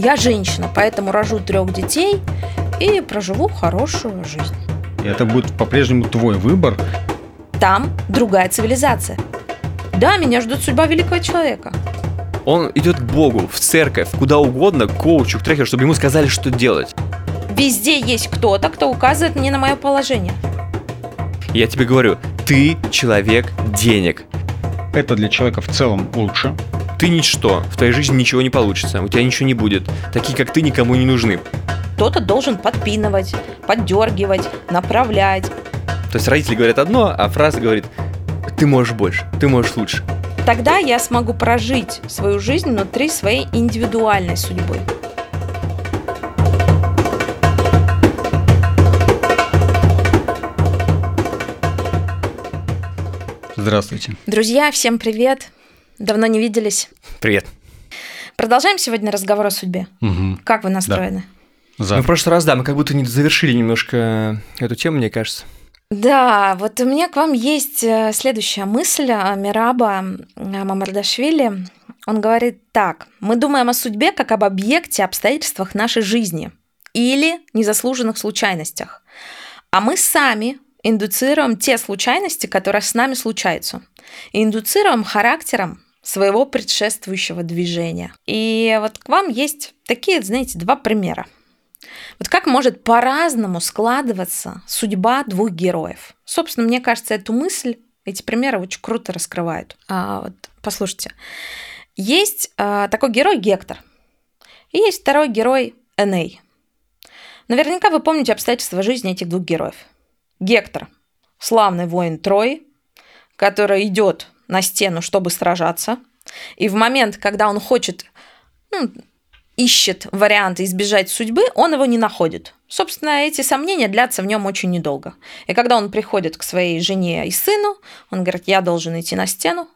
я женщина, поэтому рожу трех детей и проживу хорошую жизнь. И это будет по-прежнему твой выбор. Там другая цивилизация. Да, меня ждет судьба великого человека. Он идет к Богу, в церковь, куда угодно, к коучу, к трекеру, чтобы ему сказали, что делать. Везде есть кто-то, кто указывает мне на мое положение. Я тебе говорю, ты человек денег. Это для человека в целом лучше. Ты ничто, в твоей жизни ничего не получится, у тебя ничего не будет. Такие, как ты, никому не нужны. Кто-то должен подпинывать, поддергивать, направлять. То есть родители говорят одно, а фраза говорит, ты можешь больше, ты можешь лучше. Тогда я смогу прожить свою жизнь внутри своей индивидуальной судьбы. Здравствуйте. Друзья, всем привет. Давно не виделись. Привет. Продолжаем сегодня разговор о судьбе. Угу. Как вы настроены? За. Ну, в прошлый раз, да, мы как будто не завершили немножко эту тему, мне кажется. Да, вот у меня к вам есть э, следующая мысль а, Мираба э, Мамардашвили. Он говорит так. Мы думаем о судьбе как об объекте, обстоятельствах нашей жизни или незаслуженных случайностях. А мы сами индуцируем те случайности, которые с нами случаются. И индуцируем характером своего предшествующего движения. И вот к вам есть такие, знаете, два примера. Вот как может по-разному складываться судьба двух героев? Собственно, мне кажется, эту мысль, эти примеры очень круто раскрывают. А, вот, послушайте. Есть а, такой герой Гектор. И есть второй герой Эней. Наверняка вы помните обстоятельства жизни этих двух героев. Гектор – славный воин Трои, который идет на стену, чтобы сражаться. И в момент, когда он хочет, ну, ищет варианты избежать судьбы, он его не находит. Собственно, эти сомнения длятся в нем очень недолго. И когда он приходит к своей жене и сыну, он говорит, я должен идти на стену,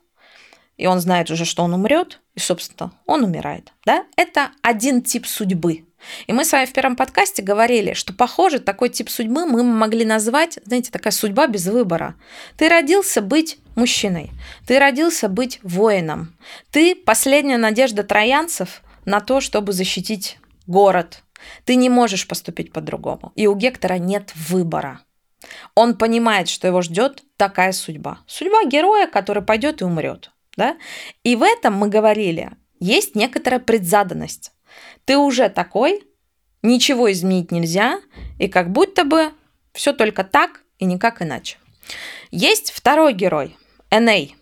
и он знает уже, что он умрет, и, собственно, он умирает. Да? Это один тип судьбы. И мы с вами в первом подкасте говорили, что, похоже, такой тип судьбы мы могли назвать, знаете, такая судьба без выбора. Ты родился быть мужчиной, ты родился быть воином, ты последняя надежда троянцев на то, чтобы защитить город. Ты не можешь поступить по-другому. И у Гектора нет выбора. Он понимает, что его ждет такая судьба. Судьба героя, который пойдет и умрет. Да? И в этом мы говорили, есть некоторая предзаданность. Ты уже такой, ничего изменить нельзя, и как будто бы все только так и никак иначе. Есть второй герой, Эней.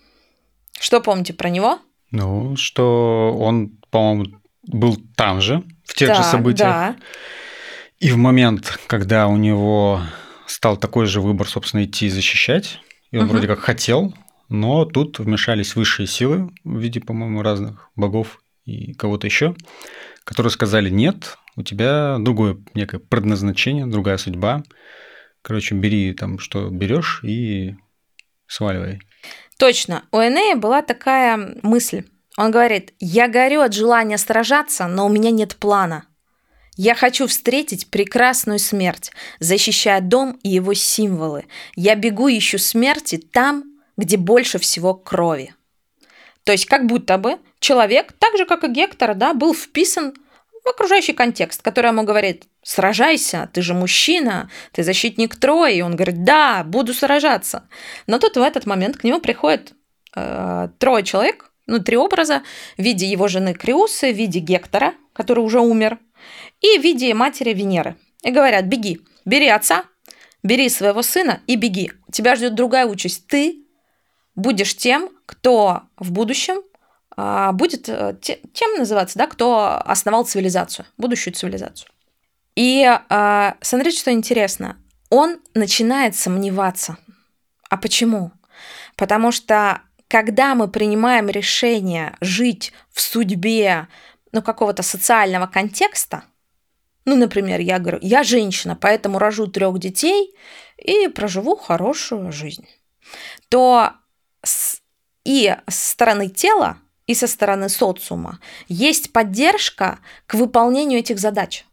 Что помните про него? Ну, что он, по-моему, был там же, в тех да, же событиях. Да. И в момент, когда у него стал такой же выбор, собственно, идти и защищать, и он угу. вроде как хотел, но тут вмешались высшие силы в виде, по-моему, разных богов и кого-то еще, которые сказали, нет, у тебя другое некое предназначение, другая судьба. Короче, бери там, что берешь и сваливай. Точно. У Энея была такая мысль. Он говорит, я горю от желания сражаться, но у меня нет плана. Я хочу встретить прекрасную смерть, защищая дом и его символы. Я бегу ищу смерти там, где больше всего крови. То есть как будто бы человек, так же как и Гектор, да, был вписан в окружающий контекст, который ему говорит, сражайся, ты же мужчина, ты защитник Трои. И он говорит, да, буду сражаться. Но тут в этот момент к нему приходит э, трое человек, ну, три образа в виде его жены Криусы, в виде Гектора, который уже умер, и в виде матери Венеры. И говорят, беги, бери отца, бери своего сына и беги. Тебя ждет другая участь. Ты будешь тем, кто в будущем а, будет э, тем называться, да, кто основал цивилизацию, будущую цивилизацию. И а, смотрите, что интересно. Он начинает сомневаться. А почему? Потому что когда мы принимаем решение жить в судьбе ну, какого-то социального контекста, ну, например, я говорю, я женщина, поэтому рожу трех детей и проживу хорошую жизнь, то и со стороны тела, и со стороны социума есть поддержка к выполнению этих задач.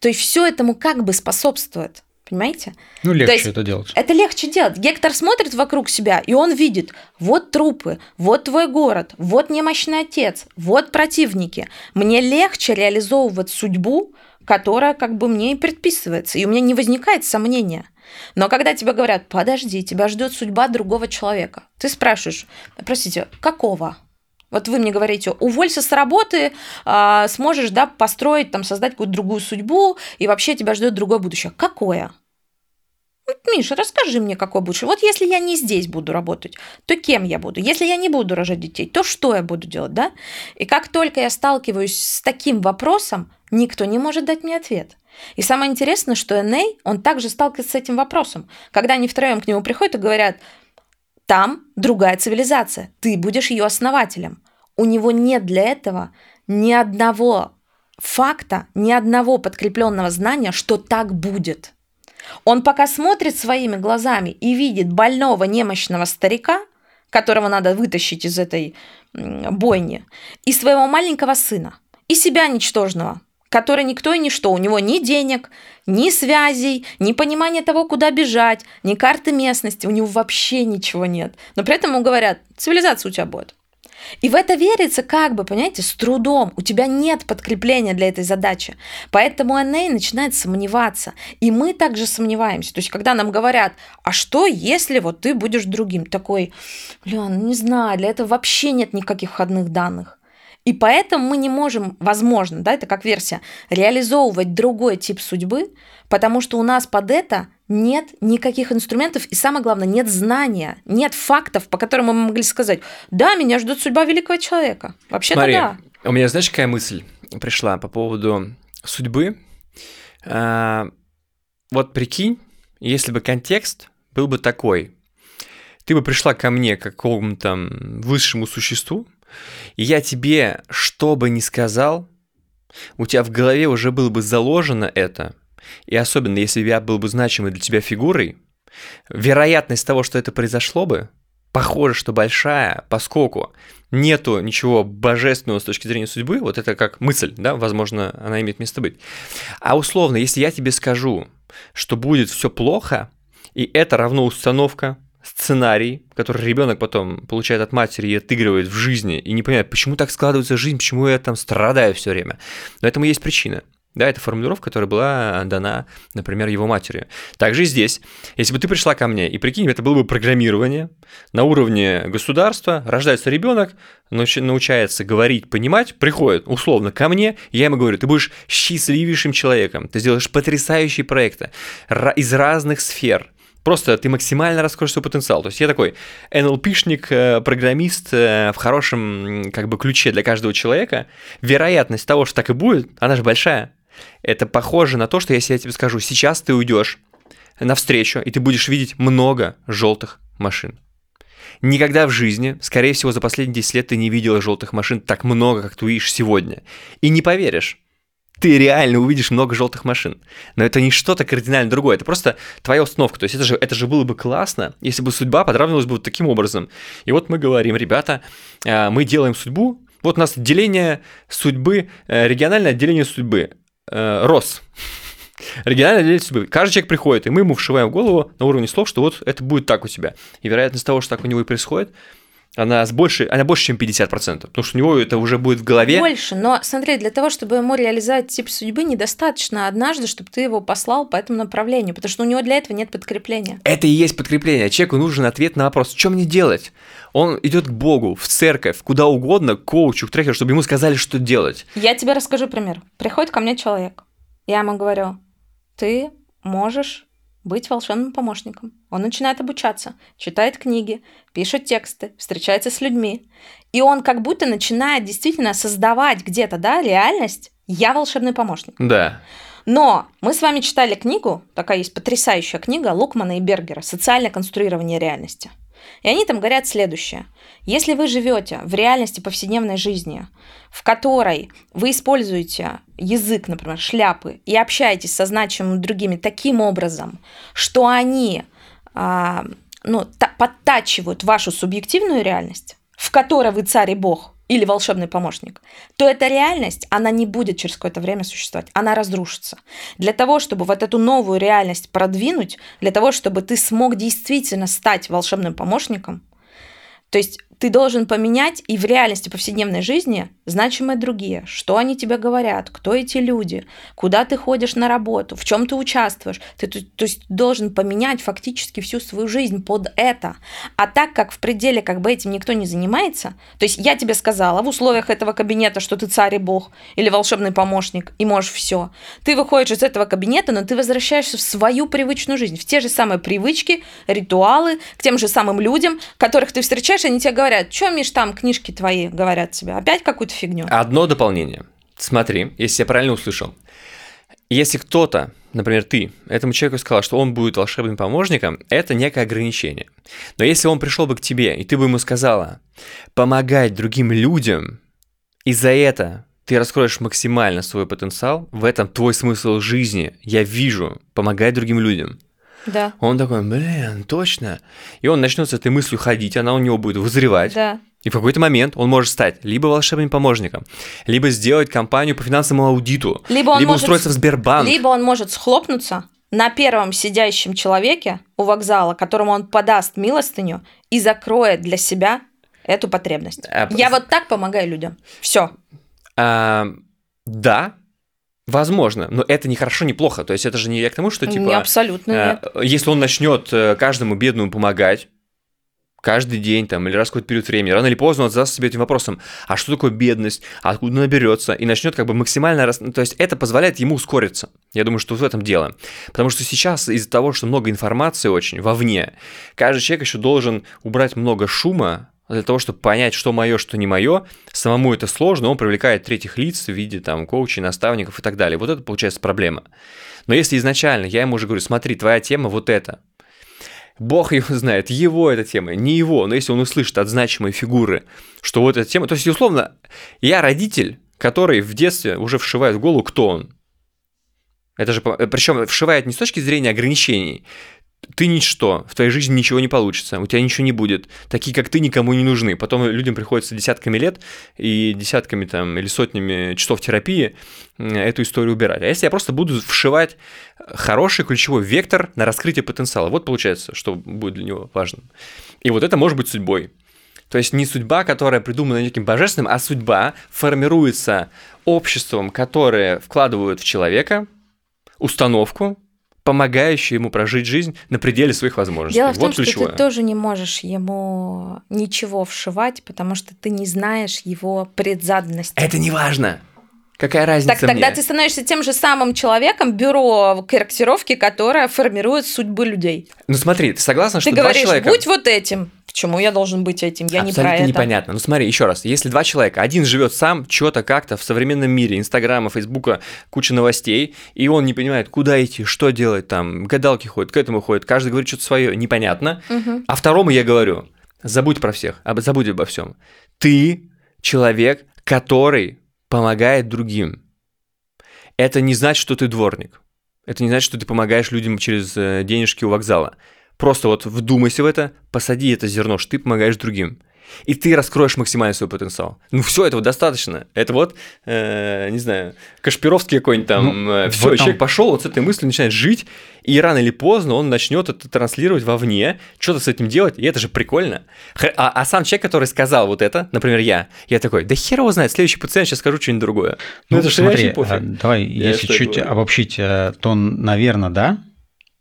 То есть все этому как бы способствует. Понимаете? Ну, легче есть это делать. Это легче делать. Гектор смотрит вокруг себя, и он видит, вот трупы, вот твой город, вот немощный отец, вот противники. Мне легче реализовывать судьбу, которая как бы мне и предписывается, и у меня не возникает сомнения. Но когда тебе говорят, подожди, тебя ждет судьба другого человека, ты спрашиваешь, простите, какого? Вот вы мне говорите, уволься с работы, а, сможешь да, построить, там, создать какую-то другую судьбу, и вообще тебя ждет другое будущее. Какое? Вот, Миша, расскажи мне, какое будущее. Вот если я не здесь буду работать, то кем я буду? Если я не буду рожать детей, то что я буду делать, да? И как только я сталкиваюсь с таким вопросом, никто не может дать мне ответ. И самое интересное, что Эней, он также сталкивается с этим вопросом. Когда они втроем к нему приходят и говорят, там другая цивилизация, ты будешь ее основателем. У него нет для этого ни одного факта, ни одного подкрепленного знания, что так будет. Он пока смотрит своими глазами и видит больного, немощного старика, которого надо вытащить из этой бойни, и своего маленького сына, и себя ничтожного, который никто и ничто. У него ни денег, ни связей, ни понимания того, куда бежать, ни карты местности. У него вообще ничего нет. Но при этом ему говорят, цивилизация у тебя будет. И в это верится как бы, понимаете, с трудом. У тебя нет подкрепления для этой задачи. Поэтому Эней начинает сомневаться. И мы также сомневаемся. То есть, когда нам говорят, а что, если вот ты будешь другим? Такой, блин, не знаю, для этого вообще нет никаких входных данных. И поэтому мы не можем, возможно, да, это как версия, реализовывать другой тип судьбы, потому что у нас под это нет никаких инструментов, и самое главное, нет знания, нет фактов, по которым мы могли сказать, да, меня ждет судьба великого человека. Вообще-то да. У меня, знаешь, какая мысль пришла по поводу судьбы? А, вот прикинь, если бы контекст был бы такой, ты бы пришла ко мне, к какому-то высшему существу, и я тебе, что бы ни сказал, у тебя в голове уже было бы заложено это, и особенно если я был бы значимой для тебя фигурой, вероятность того, что это произошло бы, похоже, что большая, поскольку нету ничего божественного с точки зрения судьбы, вот это как мысль, да, возможно, она имеет место быть. А условно, если я тебе скажу, что будет все плохо, и это равно установка, сценарий, который ребенок потом получает от матери и отыгрывает в жизни, и не понимает, почему так складывается жизнь, почему я там страдаю все время. Но этому есть причина. Да, это формулировка, которая была дана, например, его матери. Также и здесь. Если бы ты пришла ко мне, и прикинь, это было бы программирование на уровне государства, рождается ребенок, научается говорить, понимать, приходит условно ко мне, я ему говорю, ты будешь счастливейшим человеком, ты сделаешь потрясающие проекты из разных сфер, Просто ты максимально раскроешь свой потенциал. То есть я такой NLP-шник, э, программист э, в хорошем как бы ключе для каждого человека. Вероятность того, что так и будет, она же большая. Это похоже на то, что если я тебе скажу, сейчас ты уйдешь навстречу, и ты будешь видеть много желтых машин. Никогда в жизни, скорее всего, за последние 10 лет ты не видела желтых машин так много, как ты видишь сегодня. И не поверишь, ты реально увидишь много желтых машин. Но это не что-то кардинально другое, это просто твоя установка. То есть это же, это же было бы классно, если бы судьба подравнивалась бы вот таким образом. И вот мы говорим, ребята, а, мы делаем судьбу, вот у нас отделение судьбы, э, региональное отделение судьбы, э, РОС. Региональное отделение судьбы. Каждый человек приходит, и мы ему вшиваем в голову на уровне слов, что вот это будет так у тебя. И вероятность того, что так у него и происходит, она, с больше, она больше, чем 50%, потому что у него это уже будет в голове. Больше, но смотри, для того, чтобы ему реализовать тип судьбы, недостаточно однажды, чтобы ты его послал по этому направлению, потому что у него для этого нет подкрепления. Это и есть подкрепление. Человеку нужен ответ на вопрос, что мне делать? Он идет к Богу, в церковь, куда угодно, к коучу, к трекеру, чтобы ему сказали, что делать. Я тебе расскажу пример. Приходит ко мне человек, я ему говорю, ты можешь быть волшебным помощником. Он начинает обучаться, читает книги, пишет тексты, встречается с людьми. И он как будто начинает действительно создавать где-то, да, реальность. Я волшебный помощник. Да. Но мы с вами читали книгу, такая есть потрясающая книга Лукмана и Бергера «Социальное конструирование реальности». И они там говорят следующее. Если вы живете в реальности повседневной жизни, в которой вы используете язык, например, шляпы, и общаетесь со значимыми другими таким образом, что они а, ну, подтачивают вашу субъективную реальность, в которой вы царь и бог, или волшебный помощник, то эта реальность, она не будет через какое-то время существовать, она разрушится. Для того, чтобы вот эту новую реальность продвинуть, для того, чтобы ты смог действительно стать волшебным помощником, то есть ты должен поменять и в реальности повседневной жизни значимые другие. Что они тебе говорят, кто эти люди, куда ты ходишь на работу, в чем ты участвуешь. Ты то, то есть должен поменять фактически всю свою жизнь под это. А так как в пределе как бы этим никто не занимается, то есть я тебе сказала в условиях этого кабинета, что ты царь и бог или волшебный помощник и можешь все. Ты выходишь из этого кабинета, но ты возвращаешься в свою привычную жизнь, в те же самые привычки, ритуалы, к тем же самым людям, которых ты встречаешь, они тебе говорят, что, Миш, там книжки твои говорят тебе? Опять какую-то фигню? Одно дополнение. Смотри, если я правильно услышал. Если кто-то, например, ты, этому человеку сказал, что он будет волшебным помощником, это некое ограничение. Но если он пришел бы к тебе, и ты бы ему сказала, помогать другим людям, и за это ты раскроешь максимально свой потенциал, в этом твой смысл жизни, я вижу, помогать другим людям. Да. Он такой, блин, точно. И он начнет с этой мыслью ходить, она у него будет вызревать. Да. И в какой-то момент он может стать либо волшебным помощником, либо сделать компанию по финансовому аудиту, либо, он либо может, устроиться в Сбербанк. Либо он может схлопнуться на первом сидящем человеке у вокзала, которому он подаст милостыню и закроет для себя эту потребность. А, Я вот так помогаю людям. Все. А, да, Возможно, но это не хорошо, не плохо. То есть это же не я к тому, что типа. Не абсолютно э, нет. Если он начнет э, каждому бедному помогать, каждый день там или раз какой-то период времени, рано или поздно он задаст себе этим вопросом, а что такое бедность, откуда наберется, и начнет как бы максимально рас... то есть это позволяет ему ускориться. Я думаю, что в этом дело. Потому что сейчас из-за того, что много информации очень вовне, каждый человек еще должен убрать много шума для того, чтобы понять, что мое, что не мое, самому это сложно, он привлекает третьих лиц в виде там коучей, наставников и так далее. Вот это получается проблема. Но если изначально я ему уже говорю, смотри, твоя тема вот это, Бог его знает, его эта тема, не его, но если он услышит от значимой фигуры, что вот эта тема, то есть, условно, я родитель, который в детстве уже вшивает в голову, кто он. Это же, причем вшивает не с точки зрения ограничений, ты ничто, в твоей жизни ничего не получится, у тебя ничего не будет. Такие, как ты, никому не нужны. Потом людям приходится десятками лет и десятками там или сотнями часов терапии эту историю убирать. А если я просто буду вшивать хороший ключевой вектор на раскрытие потенциала, вот получается, что будет для него важным. И вот это может быть судьбой. То есть не судьба, которая придумана неким божественным, а судьба формируется обществом, которое вкладывают в человека установку, помогающий ему прожить жизнь на пределе своих возможностей. Дело в том, вот что ты тоже не можешь ему ничего вшивать, потому что ты не знаешь его предзаданности. Это не важно. Какая разница Так тогда мне? ты становишься тем же самым человеком, бюро корректировки, которое формирует судьбы людей. Ну смотри, ты согласна, что ты два говоришь, человека... будь вот этим. Почему я должен быть этим? Я Абсолютно не про это. непонятно. Ну смотри, еще раз, если два человека, один живет сам, что-то как-то в современном мире, Инстаграма, Фейсбука, куча новостей, и он не понимает, куда идти, что делать там, гадалки ходят, к этому ходят, каждый говорит что-то свое, непонятно. Угу. А второму я говорю, забудь про всех, забудь обо всем. Ты человек, который помогает другим. Это не значит, что ты дворник. Это не значит, что ты помогаешь людям через э, денежки у вокзала. Просто вот вдумайся в это, посади это зерно, что ты помогаешь другим. И ты раскроешь максимально свой потенциал. Ну, все, этого достаточно. Это вот, э, не знаю, Кашпировский какой-нибудь там. Ну, э, все, этом... человек пошел, вот с этой мыслью начинает жить, и рано или поздно он начнет это транслировать вовне, что-то с этим делать, и это же прикольно. А, а сам человек, который сказал вот это, например, я, я такой, да хер его знает, следующий пациент сейчас скажу что-нибудь другое. Ну, ну это смотри, а, давай, я если чуть говорю. обобщить, э, то, наверное, да,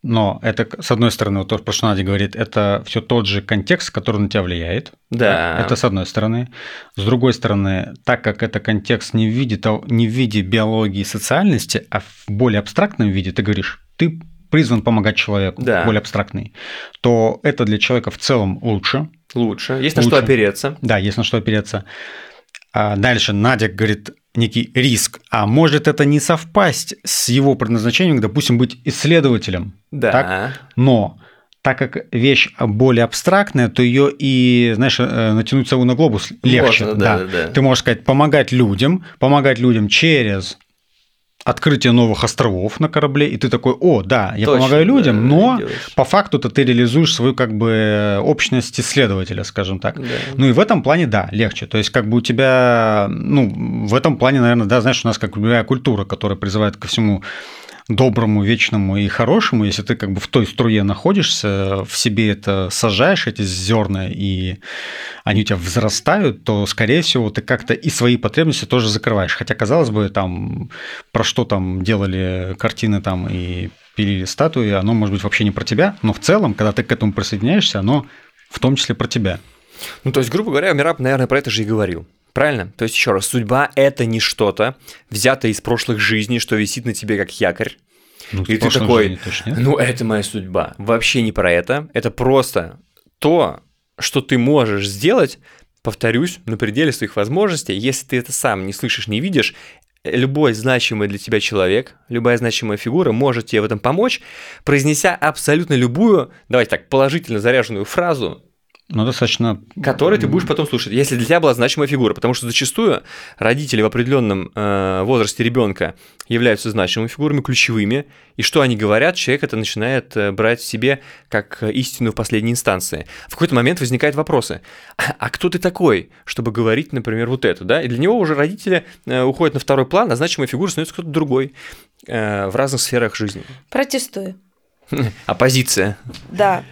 но это, с одной стороны, вот то, что Надя говорит, это все тот же контекст, который на тебя влияет. Да. Это с одной стороны. С другой стороны, так как это контекст не в виде, не в виде биологии и социальности, а в более абстрактном виде, ты говоришь, ты призван помогать человеку, да. более абстрактный, то это для человека в целом лучше. Лучше. Есть лучше. на что опереться. Да, есть на что опереться. А дальше Надя говорит, некий риск, а может это не совпасть с его предназначением, допустим, быть исследователем. Да. Так? Но так как вещь более абстрактная, то ее и, знаешь, э, натянуть сову на глобус легче. Можно, да, да. Да, Ты можешь сказать, помогать людям, помогать людям через открытие новых островов на корабле, и ты такой, о, да, я Точно, помогаю людям, да, но делаешь. по факту-то ты реализуешь свою как бы общность исследователя, скажем так. Да. Ну и в этом плане, да, легче. То есть, как бы у тебя, ну, в этом плане, наверное, да, знаешь, у нас как любая культура, которая призывает ко всему доброму, вечному и хорошему, если ты как бы в той струе находишься, в себе это сажаешь, эти зерна, и они у тебя взрастают, то, скорее всего, ты как-то и свои потребности тоже закрываешь. Хотя, казалось бы, там, про что там делали картины там и пилили статуи, оно может быть вообще не про тебя, но в целом, когда ты к этому присоединяешься, оно в том числе про тебя. Ну, то есть, грубо говоря, Мираб, наверное, про это же и говорил. Правильно? То есть, еще раз, судьба – это не что-то, взятое из прошлых жизней, что висит на тебе как якорь. Ну, И ты такой, жизни. Ну, это моя судьба. Вообще не про это. Это просто то, что ты можешь сделать, повторюсь, на пределе своих возможностей. Если ты это сам не слышишь, не видишь, любой значимый для тебя человек, любая значимая фигура может тебе в этом помочь, произнеся абсолютно любую, давайте так, положительно заряженную фразу, Ну, достаточно... который ты будешь потом слушать, если для тебя была значимая фигура. Потому что зачастую родители в определенном э, возрасте ребенка являются значимыми фигурами, ключевыми, и что они говорят, человек это начинает э, брать в себе как истину в последней инстанции. В какой-то момент возникают вопросы. А, а кто ты такой, чтобы говорить, например, вот это, да? И для него уже родители э, уходят на второй план, а значимой фигурой становится кто-то другой э, в разных сферах жизни. Протестую. Оппозиция. Да.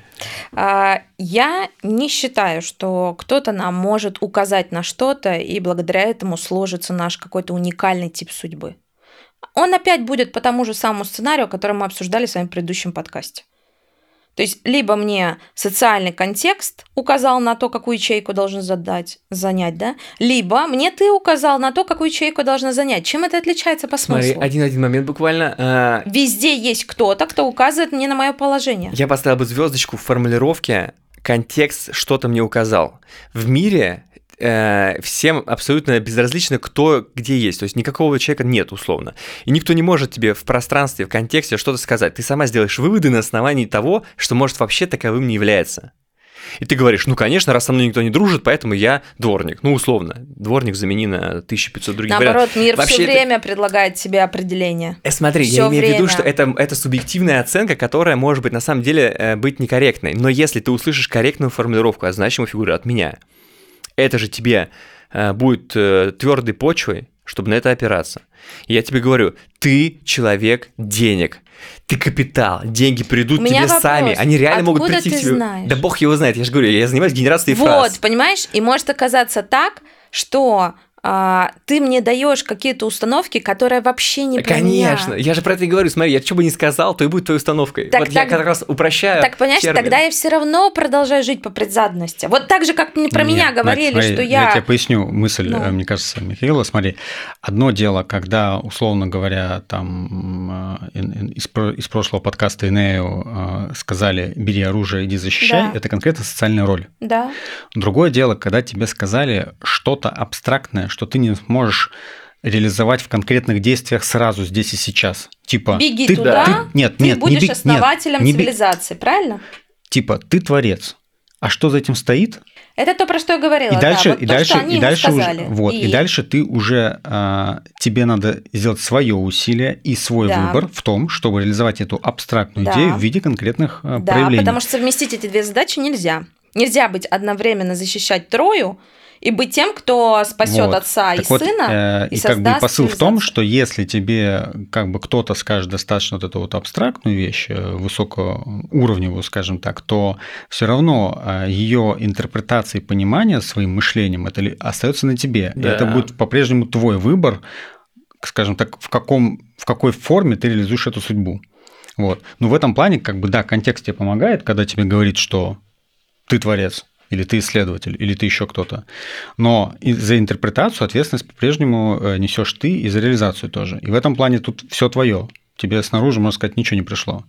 А, Я не считаю, что кто-то нам может указать на что-то, и благодаря этому сложится наш какой-то уникальный тип судьбы. Он опять будет по тому же самому сценарию, который мы обсуждали с вами в предыдущем подкасте. То есть, либо мне социальный контекст указал на то, какую ячейку должен задать, занять, да, либо мне ты указал на то, какую ячейку должна занять. Чем это отличается по Смотри, смыслу? один-один момент буквально. э, Везде есть кто-то, кто указывает мне на мое положение. Я поставил бы звездочку в формулировке контекст что-то мне указал. В мире э, всем абсолютно безразлично, кто где есть. То есть никакого человека нет, условно. И никто не может тебе в пространстве, в контексте что-то сказать. Ты сама сделаешь выводы на основании того, что может вообще таковым не является. И ты говоришь, ну, конечно, раз со мной никто не дружит, поэтому я дворник. Ну, условно. Дворник замени на 1500 других Наоборот, вариантов. мир Вообще все это- время предлагает себе определение. Э, Смотри, Всё я имею в виду, время. что это, это субъективная оценка, которая может быть на самом деле э, быть некорректной. Но если ты услышишь корректную формулировку от значимой фигуры от меня, это же тебе э, будет твердой почвой, чтобы на это опираться. И я тебе говорю, ты человек денег. Ты капитал, деньги придут тебе вопрос. сами, они реально могут прийти ты к тебе. знаешь? Да бог его знает, я же говорю, я занимаюсь генерацией вот, фраз. понимаешь? И может оказаться так, что а, ты мне даешь какие-то установки, которые вообще не про Конечно, меня. я же про это и говорю, смотри, я что бы ни сказал, то и будет твоей установкой. Так- вот я так- как раз упрощаю Так, понимаешь, термин. тогда я все равно продолжаю жить по предзадности. Вот так же, как про Нет, меня говорили, смотри, что Я я... тебе поясню мысль, Ну. мне кажется, Михаила. Смотри, одно дело, когда, условно говоря, там э, из, из прошлого подкаста Инею э, сказали «бери оружие, иди защищай», Да. это конкретно социальная роль. Да. Другое дело, когда тебе сказали что-то абстрактное, что ты не сможешь реализовать в конкретных действиях сразу здесь и сейчас. Типа Беги ты, туда, ты- нет, ты нет, не будешь бег- нет, основателем не бег- цивилизации, правильно? типа ты творец. А что за этим стоит? Это то, про что я говорила. И да, дальше, вот и то, дальше, и дальше уже, вот, и, дальше ты уже а, тебе надо сделать свое усилие и свой Да. выбор в том, чтобы реализовать эту абстрактную Да. идею в виде конкретных а, Да, проявлений. потому что совместить эти две задачи нельзя. Нельзя быть одновременно защищать Трою и быть тем, кто спасет Вот. отца Так и вот, сына. э, и и как бы посыл в том, что если тебе как бы кто-то скажет достаточно вот эту вот абстрактную вещь, э, высокоуровневую, скажем так, то все равно ее интерпретация и понимание своим мышлением это остается на тебе. И Да. это будет по-прежнему твой выбор, скажем так, в каком в какой форме ты реализуешь эту судьбу. Вот. Но в этом плане, как бы, да, контекст тебе помогает, когда тебе говорит, что ты творец, или ты исследователь, или ты еще кто-то. Но за интерпретацию ответственность по-прежнему э, несешь ты и за реализацию тоже. И в этом плане тут все твое. Тебе снаружи, можно сказать, ничего не пришло.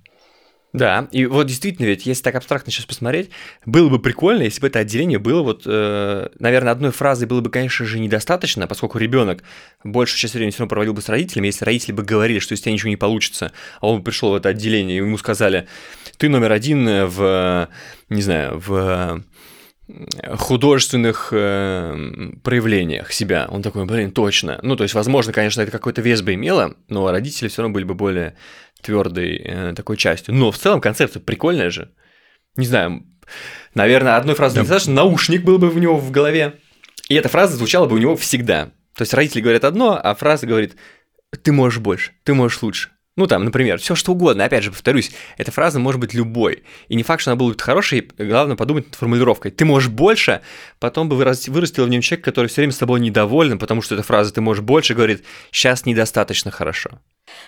Да, и вот действительно, ведь если так абстрактно сейчас посмотреть, было бы прикольно, если бы это отделение было вот, э, наверное, одной фразой было бы, конечно же, недостаточно, поскольку ребенок большую часть времени все равно проводил бы с родителями, если родители бы говорили, что из тебя ничего не получится, а он бы пришел в это отделение, и ему сказали, ты номер один в, не знаю, в художественных э, проявлениях себя. Он такой, блин, точно. Ну, то есть, возможно, конечно, это какой-то вес бы имело, но родители все равно были бы более твердой э, такой частью. Но в целом концепция прикольная же. Не знаю, наверное, одной фразой да. недостаточно, наушник был бы у него в голове. И эта фраза звучала бы у него всегда. То есть родители говорят одно, а фраза говорит, ты можешь больше, ты можешь лучше. Ну, там, например, все что угодно. Опять же, повторюсь, эта фраза может быть любой. И не факт, что она будет хорошей, главное подумать над формулировкой. Ты можешь больше, потом бы вырастил в нем человек, который все время с тобой недоволен, потому что эта фраза «ты можешь больше» говорит «сейчас недостаточно хорошо».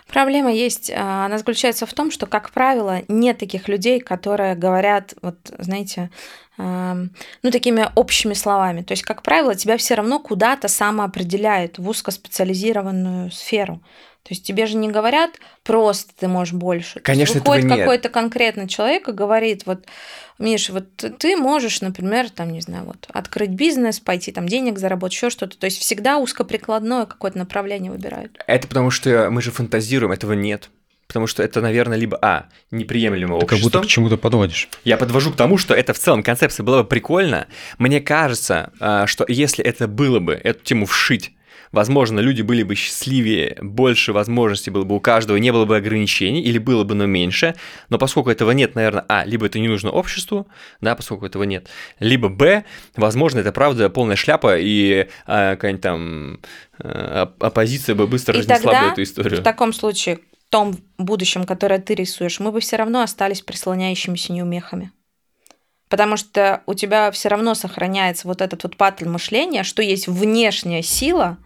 Проблема есть, а, она заключается в том, что, как правило, нет таких людей, которые говорят, вот, знаете, ну, такими общими словами. То есть, как правило, тебя все равно куда-то самоопределяют в узкоспециализированную сферу. То есть тебе же не говорят просто ты можешь больше. Конечно, Выходит этого какой-то конкретный человек и говорит, вот, Миш, вот ты можешь, например, там, не знаю, вот, открыть бизнес, пойти там денег заработать, еще что-то. То есть всегда узкоприкладное какое-то направление выбирают. Это потому что мы же фантазируем, этого нет. Потому что это, наверное, либо А, неприемлемо Ты как будто к чему-то подводишь. Я подвожу к тому, что это в целом концепция была бы прикольно. Мне кажется, а, что если это было бы, эту тему вшить возможно, люди были бы счастливее, больше возможностей было бы у каждого, не было бы ограничений, или было бы, но меньше. Но поскольку этого нет, наверное, а, либо это не нужно обществу, да, поскольку этого нет, либо б, возможно, это правда полная шляпа, и а, какая-нибудь там а, оппозиция бы быстро и разнесла тогда, бы эту историю. в таком случае, в том будущем, которое ты рисуешь, мы бы все равно остались прислоняющимися неумехами. Потому что у тебя все равно сохраняется вот этот вот паттерн мышления, что есть внешняя сила,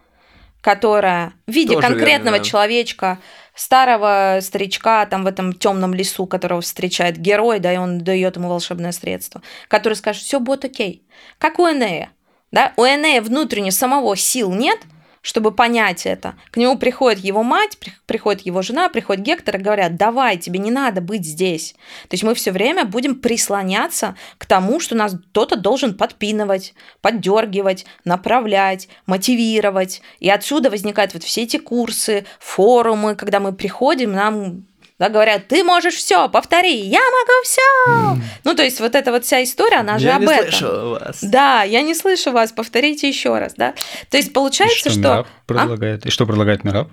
которая в виде Тоже конкретного верно, да. человечка, старого старичка там в этом темном лесу, которого встречает герой, да, и он дает ему волшебное средство, который скажет, все будет окей. Как у Энея. Да? У Энея внутренне самого сил нет, чтобы понять это. К нему приходит его мать, приходит его жена, приходит Гектор и говорят, давай, тебе не надо быть здесь. То есть мы все время будем прислоняться к тому, что нас кто-то должен подпинывать, поддергивать, направлять, мотивировать. И отсюда возникают вот все эти курсы, форумы, когда мы приходим, нам да, говорят, ты можешь все, повтори, я могу все. Mm. Ну, то есть вот эта вот вся история, она же я об не этом. Слышу вас. Да, я не слышу вас, повторите еще раз, да. То есть получается, И что, что... предлагает? А? И что предлагает Мираб?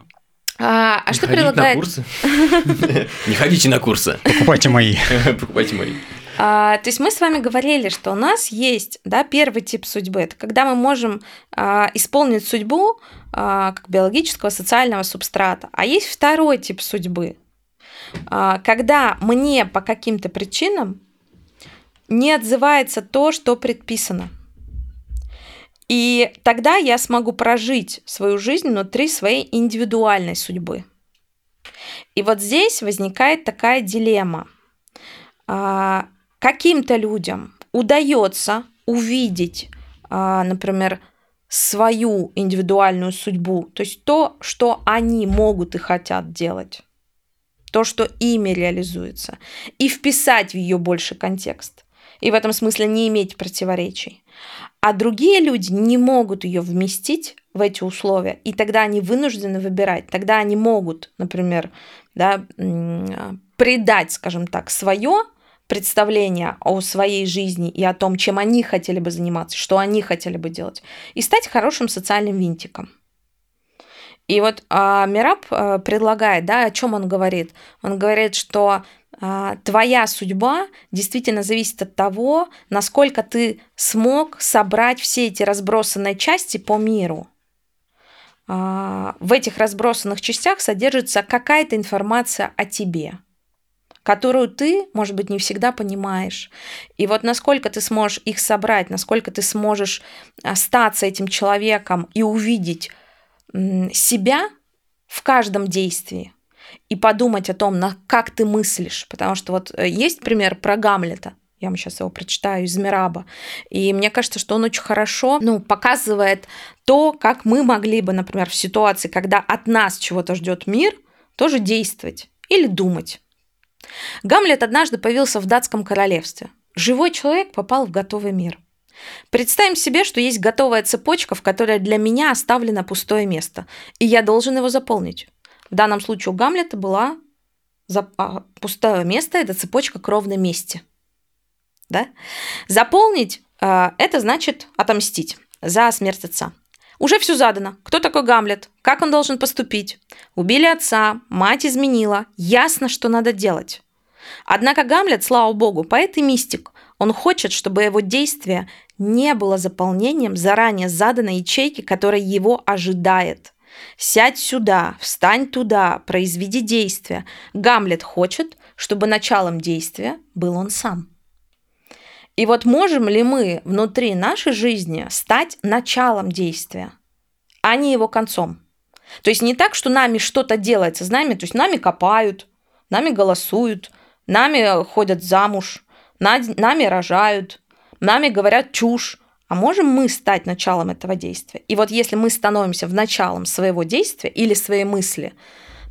А, а не что предлагает? На курсы. Не ходите на курсы. Покупайте мои. Покупайте мои. А, то есть мы с вами говорили, что у нас есть да, первый тип судьбы. Это когда мы можем а, исполнить судьбу а, как биологического, социального субстрата. А есть второй тип судьбы. А, когда мне по каким-то причинам не отзывается то, что предписано. И тогда я смогу прожить свою жизнь внутри своей индивидуальной судьбы. И вот здесь возникает такая дилемма. А, каким-то людям удается увидеть, а, например, свою индивидуальную судьбу, то есть то, что они могут и хотят делать то, что ими реализуется, и вписать в ее больше контекст. И в этом смысле не иметь противоречий. А другие люди не могут ее вместить в эти условия, и тогда они вынуждены выбирать. Тогда они могут, например, да, предать, скажем так, свое представление о своей жизни и о том, чем они хотели бы заниматься, что они хотели бы делать, и стать хорошим социальным винтиком. И вот а, Мираб а, предлагает, да, о чем он говорит? Он говорит, что а, твоя судьба действительно зависит от того, насколько ты смог собрать все эти разбросанные части по миру. А, в этих разбросанных частях содержится какая-то информация о тебе которую ты, может быть, не всегда понимаешь. И вот насколько ты сможешь их собрать, насколько ты сможешь остаться этим человеком и увидеть себя в каждом действии и подумать о том, на как ты мыслишь. Потому что вот э, есть пример про Гамлета. Я вам сейчас его прочитаю из Мираба. И мне кажется, что он очень хорошо ну, показывает то, как мы могли бы, например, в ситуации, когда от нас чего-то ждет мир, тоже действовать или думать. Гамлет однажды появился в датском королевстве. Живой человек попал в готовый мир – Представим себе, что есть готовая цепочка, в которой для меня оставлено пустое место, и я должен его заполнить. В данном случае у Гамлета была пустое место, это цепочка к ровной месте. Да? Заполнить э, это значит отомстить за смерть отца. Уже все задано. Кто такой Гамлет? Как он должен поступить? Убили отца, мать изменила. Ясно, что надо делать. Однако Гамлет, слава богу, поэт и мистик. Он хочет, чтобы его действие не было заполнением заранее заданной ячейки, которая его ожидает. Сядь сюда, встань туда, произведи действие. Гамлет хочет, чтобы началом действия был он сам. И вот можем ли мы внутри нашей жизни стать началом действия, а не его концом? То есть не так, что нами что-то делается с то есть нами копают, нами голосуют, нами ходят замуж, нами рожают, нами говорят чушь, а можем мы стать началом этого действия? И вот если мы становимся в началом своего действия или своей мысли,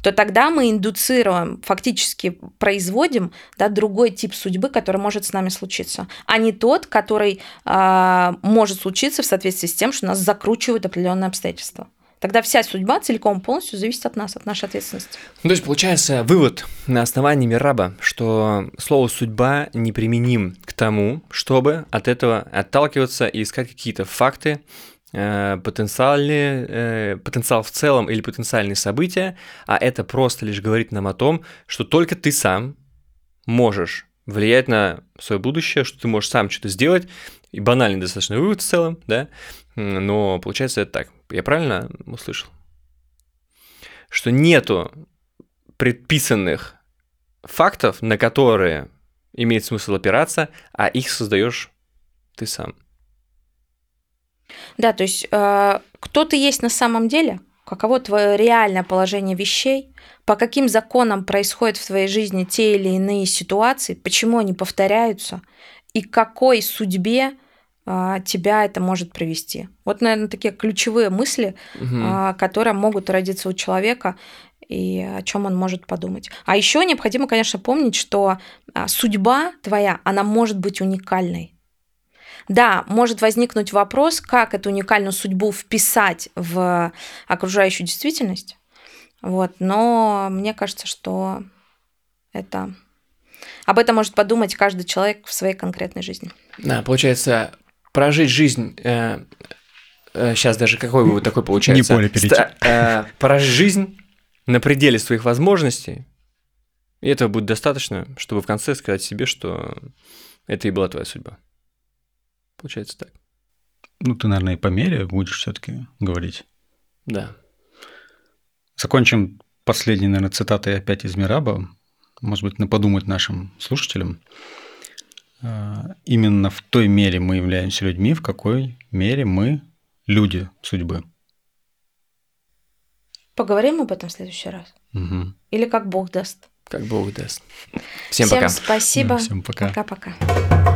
то тогда мы индуцируем, фактически производим да, другой тип судьбы, который может с нами случиться, а не тот, который э, может случиться в соответствии с тем, что нас закручивают определенные обстоятельства. Тогда вся судьба целиком полностью зависит от нас, от нашей ответственности. Ну, то есть получается вывод на основании Мираба, что слово «судьба» неприменим к тому, чтобы от этого отталкиваться и искать какие-то факты, э, потенциальные, э, потенциал в целом или потенциальные события, а это просто лишь говорит нам о том, что только ты сам можешь влиять на свое будущее, что ты можешь сам что-то сделать, и банальный достаточно вывод в целом, да, но получается это так. Я правильно услышал? Что нету предписанных фактов, на которые имеет смысл опираться, а их создаешь ты сам. Да, то есть э, кто ты есть на самом деле, каково твое реальное положение вещей, по каким законам происходят в твоей жизни те или иные ситуации, почему они повторяются, и какой судьбе тебя это может привести. Вот, наверное, такие ключевые мысли, угу. которые могут родиться у человека и о чем он может подумать. А еще необходимо, конечно, помнить, что а, судьба твоя, она может быть уникальной. Да, может возникнуть вопрос, как эту уникальную судьбу вписать в окружающую действительность. Вот, но мне кажется, что это об этом может подумать каждый человек в своей конкретной жизни. Да, получается, прожить жизнь, э, э, сейчас даже какой вывод такой получается? Не поле перейти. Ста, э, прожить жизнь на пределе своих возможностей, и этого будет достаточно, чтобы в конце сказать себе, что это и была твоя судьба. Получается так. Ну, ты, наверное, и по мере будешь все-таки говорить. Да. Закончим последней, наверное, цитатой опять из Мираба. Может быть, на подумать нашим слушателям. А, именно в той мере мы являемся людьми, в какой мере мы люди судьбы. Поговорим об этом в следующий раз. Угу. Или как Бог даст. Как Бог даст. Всем, Всем пока. спасибо. всем пока. Пока-пока.